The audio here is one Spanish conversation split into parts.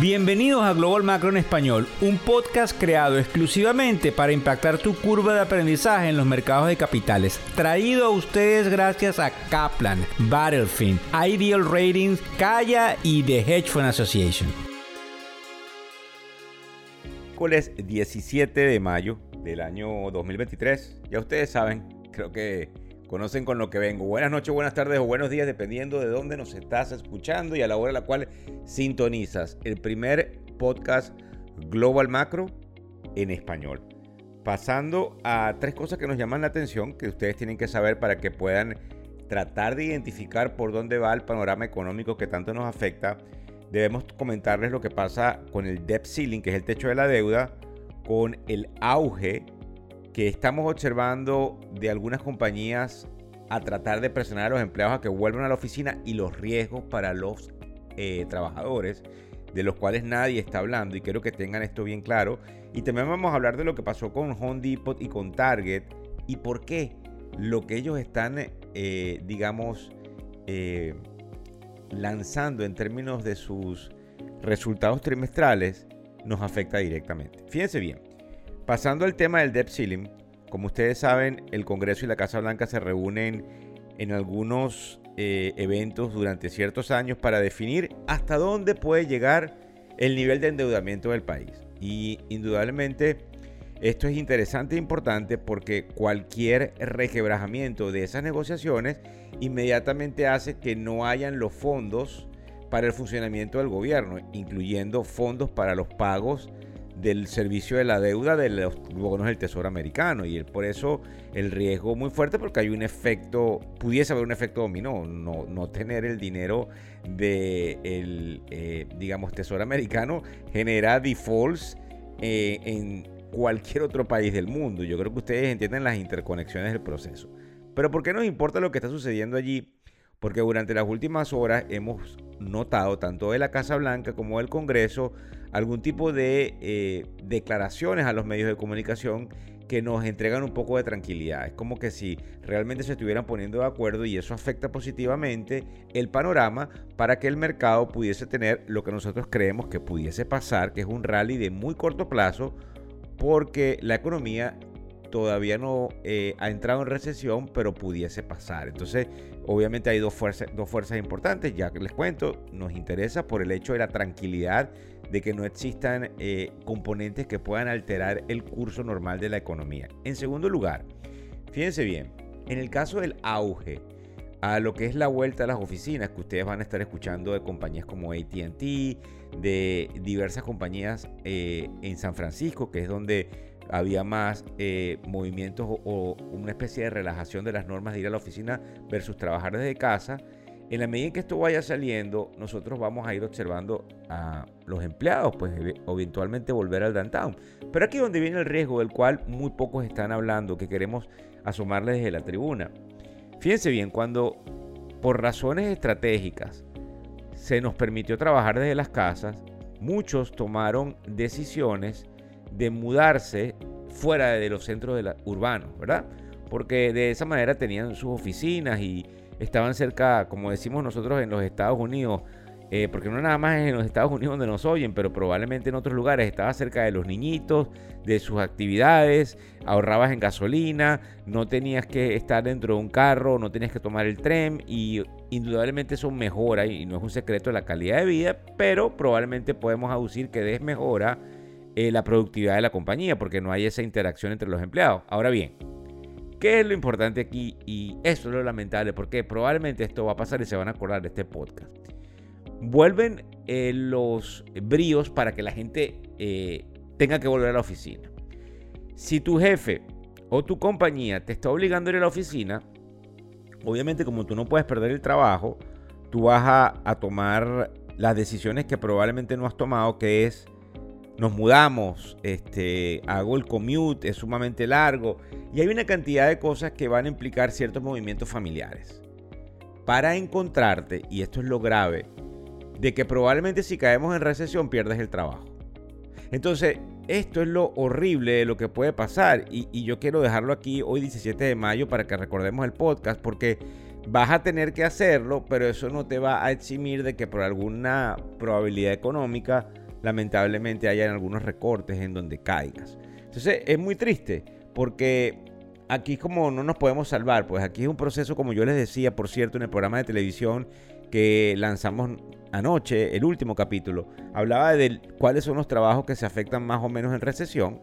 Bienvenidos a Global Macro en Español, un podcast creado exclusivamente para impactar tu curva de aprendizaje en los mercados de capitales. Traído a ustedes gracias a Kaplan, Battlefield, Ideal Ratings, Kaya y The Hedge Fund Association. Miércoles 17 de mayo del año 2023. Ya ustedes saben, creo que conocen con lo que vengo. Buenas noches, buenas tardes o buenos días, dependiendo de dónde nos estás escuchando y a la hora en la cual sintonizas el primer podcast Global Macro en español. Pasando a tres cosas que nos llaman la atención, que ustedes tienen que saber para que puedan tratar de identificar por dónde va el panorama económico que tanto nos afecta. Debemos comentarles lo que pasa con el debt ceiling, que es el techo de la deuda, con el auge que estamos observando de algunas compañías a tratar de presionar a los empleados a que vuelvan a la oficina y los riesgos para los eh, trabajadores, de los cuales nadie está hablando y quiero que tengan esto bien claro. Y también vamos a hablar de lo que pasó con Home Depot y con Target y por qué lo que ellos están, eh, digamos, eh, lanzando en términos de sus resultados trimestrales nos afecta directamente. Fíjense bien, Pasando al tema del debt ceiling, como ustedes saben, el Congreso y la Casa Blanca se reúnen en algunos eh, eventos durante ciertos años para definir hasta dónde puede llegar el nivel de endeudamiento del país. Y indudablemente esto es interesante e importante porque cualquier requebrajamiento de esas negociaciones inmediatamente hace que no hayan los fondos para el funcionamiento del gobierno, incluyendo fondos para los pagos del servicio de la deuda de los bonos del Tesoro americano y por eso el riesgo muy fuerte porque hay un efecto, pudiese haber un efecto dominó, no, no tener el dinero de el, eh, digamos, Tesoro americano genera defaults eh, en cualquier otro país del mundo. Yo creo que ustedes entienden las interconexiones del proceso. Pero ¿por qué nos importa lo que está sucediendo allí? Porque durante las últimas horas hemos notado, tanto de la Casa Blanca como del Congreso, algún tipo de eh, declaraciones a los medios de comunicación que nos entregan un poco de tranquilidad. Es como que si realmente se estuvieran poniendo de acuerdo y eso afecta positivamente el panorama para que el mercado pudiese tener lo que nosotros creemos que pudiese pasar, que es un rally de muy corto plazo, porque la economía todavía no eh, ha entrado en recesión, pero pudiese pasar. Entonces, obviamente hay dos fuerzas, dos fuerzas importantes, ya que les cuento, nos interesa por el hecho de la tranquilidad de que no existan eh, componentes que puedan alterar el curso normal de la economía. En segundo lugar, fíjense bien, en el caso del auge, a lo que es la vuelta a las oficinas, que ustedes van a estar escuchando de compañías como ATT, de diversas compañías eh, en San Francisco, que es donde había más eh, movimientos o, una especie de relajación de las normas de ir a la oficina versus trabajar desde casa. En la medida en que esto vaya saliendo, nosotros vamos a ir observando a los empleados, pues eventualmente volver al downtown. Pero aquí es donde viene el riesgo del cual muy pocos están hablando, que queremos asomarles desde la tribuna. Fíjense bien, cuando por razones estratégicas se nos permitió trabajar desde las casas, muchos tomaron decisiones de mudarse fuera de los centros urbanos, ¿verdad? Porque de esa manera tenían sus oficinas y estaban cerca, como decimos nosotros en los Estados Unidos, eh, porque no nada más en los Estados Unidos donde nos oyen, pero probablemente en otros lugares estaba cerca de los niñitos, de sus actividades, ahorrabas en gasolina, no tenías que estar dentro de un carro, no tenías que tomar el tren y indudablemente eso mejora y no es un secreto la calidad de vida, pero probablemente podemos aducir que desmejora eh, la productividad de la compañía porque no hay esa interacción entre los empleados. Ahora bien, ¿qué es lo importante aquí? Y eso es lo lamentable porque probablemente esto va a pasar y se van a acordar de este podcast. Vuelven eh, los bríos para que la gente eh, tenga que volver a la oficina. Si tu jefe o tu compañía te está obligando a ir a la oficina, obviamente como tú no puedes perder el trabajo, tú vas a, a tomar las decisiones que probablemente no has tomado, que es nos mudamos, este, hago el commute, es sumamente largo y hay una cantidad de cosas que van a implicar ciertos movimientos familiares. Para encontrarte, y esto es lo grave, de que probablemente si caemos en recesión pierdes el trabajo. Entonces, esto es lo horrible de lo que puede pasar y, yo quiero dejarlo aquí hoy 17 de mayo para que recordemos el podcast porque vas a tener que hacerlo, pero eso no te va a eximir de que por alguna probabilidad económica lamentablemente hayan algunos recortes en donde caigas. Entonces es muy triste porque aquí como no nos podemos salvar, pues aquí es un proceso como yo les decía, por cierto, en el programa de televisión que lanzamos anoche, el último capítulo, hablaba de cuáles son los trabajos que se afectan más o menos en recesión.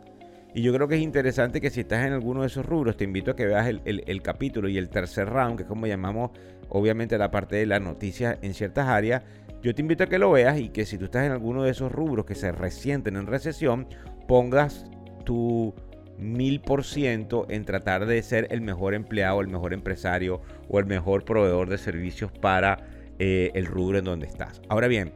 Y yo creo que es interesante que si estás en alguno de esos rubros, te invito a que veas el, capítulo y el tercer round, que es como llamamos obviamente la parte de las noticias en ciertas áreas. Yo te invito a que lo veas y que si tú estás en alguno de esos rubros que se resienten en recesión, pongas tu mil por ciento en tratar de ser el mejor empleado, el mejor empresario o el mejor proveedor de servicios para eh, el rubro en donde estás. Ahora bien,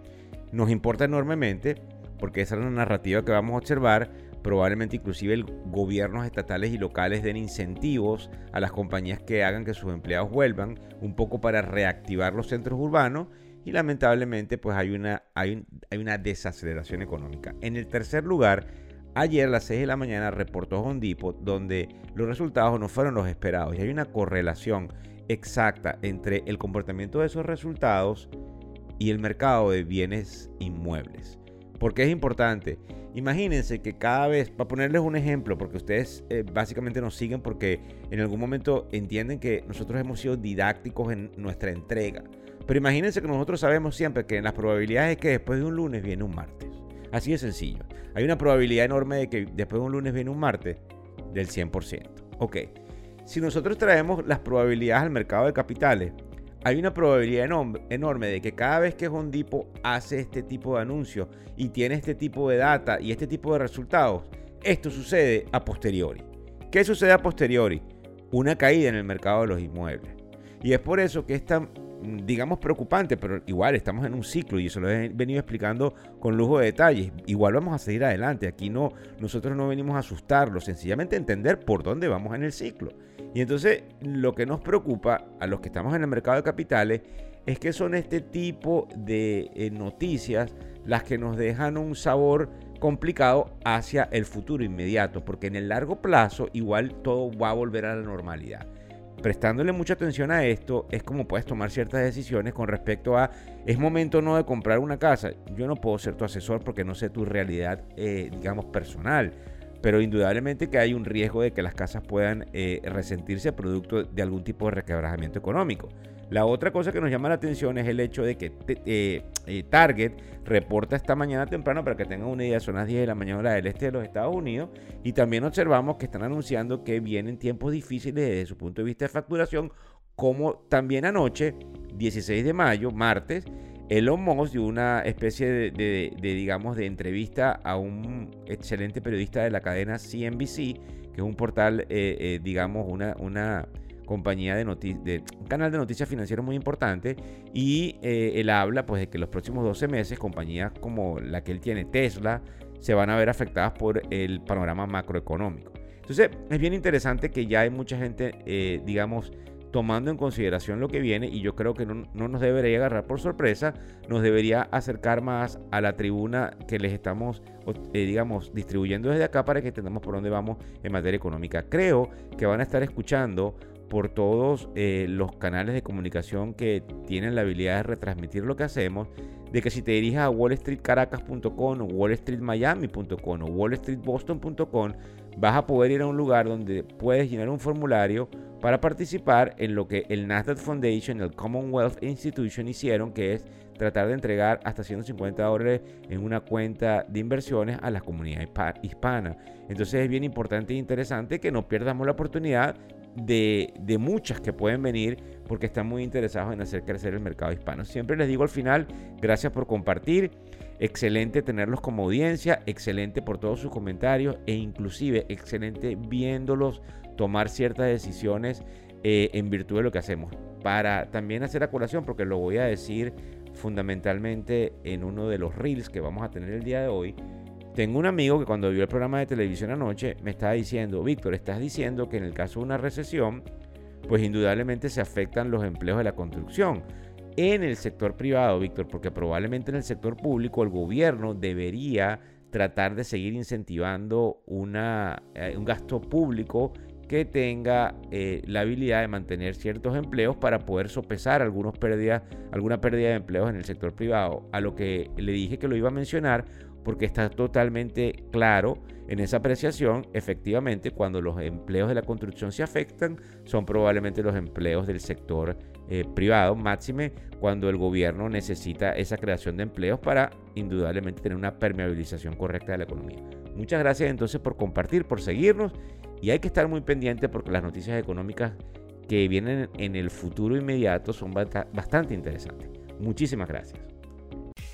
nos importa enormemente porque esa es la narrativa que vamos a observar. Probablemente inclusive el gobiernos estatales y locales den incentivos a las compañías que hagan que sus empleados vuelvan, un poco para reactivar los centros urbanos y lamentablemente pues hay una, hay, hay una desaceleración económica. En el tercer lugar, ayer a las 6 de la mañana reportó Home donde los resultados no fueron los esperados y hay una correlación exacta entre el comportamiento de esos resultados y el mercado de bienes inmuebles. porque es importante? Imagínense que cada vez, para ponerles un ejemplo, porque ustedes eh, básicamente nos siguen porque en algún momento entienden que nosotros hemos sido didácticos en nuestra entrega. Pero imagínense que nosotros sabemos siempre que en las probabilidades es que después de un lunes viene un martes. Así de sencillo. Hay una probabilidad enorme de que después de un lunes viene un martes del 100%. Ok. Si nosotros traemos las probabilidades al mercado de capitales, hay una probabilidad enorme de que cada vez que Hondipo hace este tipo de anuncios y tiene este tipo de data y este tipo de resultados, esto sucede a posteriori. ¿Qué sucede a posteriori? Una caída en el mercado de los inmuebles. Y es por eso que esta Mm, digamos, preocupante, pero igual estamos en un ciclo y eso lo he venido explicando con lujo de detalles. Igual vamos a seguir adelante. Aquí no, nosotros no venimos a asustarlo, sencillamente entender por dónde vamos en el ciclo. Y entonces lo que nos preocupa a los que estamos en el mercado de capitales es que son este tipo de eh, noticias las que nos dejan un sabor complicado hacia el futuro inmediato, porque en el largo plazo igual todo va a volver a la normalidad prestándole mucha atención a esto es como puedes tomar ciertas decisiones con respecto a, es momento no de comprar una casa. Yo no puedo ser tu asesor porque no sé tu realidad, eh, digamos, personal. Pero indudablemente que hay un riesgo de que las casas puedan eh, resentirse producto de algún tipo de requebrajamiento económico. La otra cosa que nos llama la atención es el hecho de que eh, eh, Target reporta esta mañana temprano, para que tengan una idea, son las 10 de la mañana del este de los Estados Unidos, y también observamos que están anunciando que vienen tiempos difíciles desde su punto de vista de facturación, como también anoche, 16 de mayo, martes, Elon Musk dio una especie de, digamos, de entrevista a un excelente periodista de la cadena CNBC, que es un portal, eh, digamos, una, una compañía de, de un canal de noticias financieras muy importante y eh, él habla pues de que los próximos 12 meses compañías como la que él tiene, Tesla, se van a ver afectadas por el panorama macroeconómico. Entonces es bien interesante que ya hay mucha gente, eh, digamos, tomando en consideración lo que viene y yo creo que no, nos debería agarrar por sorpresa, nos debería acercar más a la tribuna que les estamos, eh, digamos, distribuyendo desde acá para que entendamos por dónde vamos en materia económica. Creo que van a estar escuchando por todos eh, los canales de comunicación que tienen la habilidad de retransmitir lo que hacemos, de que si te diriges a wallstreetcaracas.com o wallstreetmiami.com o wallstreetboston.com, vas a poder ir a un lugar donde puedes llenar un formulario para participar en lo que el Nasdaq Foundation el Commonwealth Institution hicieron, que es tratar de entregar hasta 150 dólares en una cuenta de inversiones a la comunidad hispana. Entonces es bien importante e interesante que no perdamos la oportunidad de, muchas que pueden venir porque están muy interesados en hacer crecer el mercado hispano. Siempre les digo al final, gracias por compartir, excelente tenerlos como audiencia, excelente por todos sus comentarios e inclusive excelente viéndolos tomar ciertas decisiones eh, en virtud de lo que hacemos. Para también hacer a porque lo voy a decir fundamentalmente en uno de los reels que vamos a tener el día de hoy, tengo un amigo que cuando vio el programa de televisión anoche me estaba diciendo, Víctor, estás diciendo que en el caso de una recesión, pues indudablemente se afectan los empleos de la construcción. En el sector privado, Víctor, porque probablemente en el sector público el gobierno debería tratar de seguir incentivando una, eh, un gasto público que tenga eh, la habilidad de mantener ciertos empleos para poder sopesar algunos pérdidas, alguna pérdida de empleos en el sector privado. A lo que le dije que lo iba a mencionar porque está totalmente claro en esa apreciación, efectivamente, cuando los empleos de la construcción se afectan, son probablemente los empleos del sector eh, privado, máxime cuando el gobierno necesita esa creación de empleos para indudablemente tener una permeabilización correcta de la economía. Muchas gracias entonces por compartir, por seguirnos y hay que estar muy pendiente porque las noticias económicas que vienen en el futuro inmediato son bastante interesantes. Muchísimas gracias.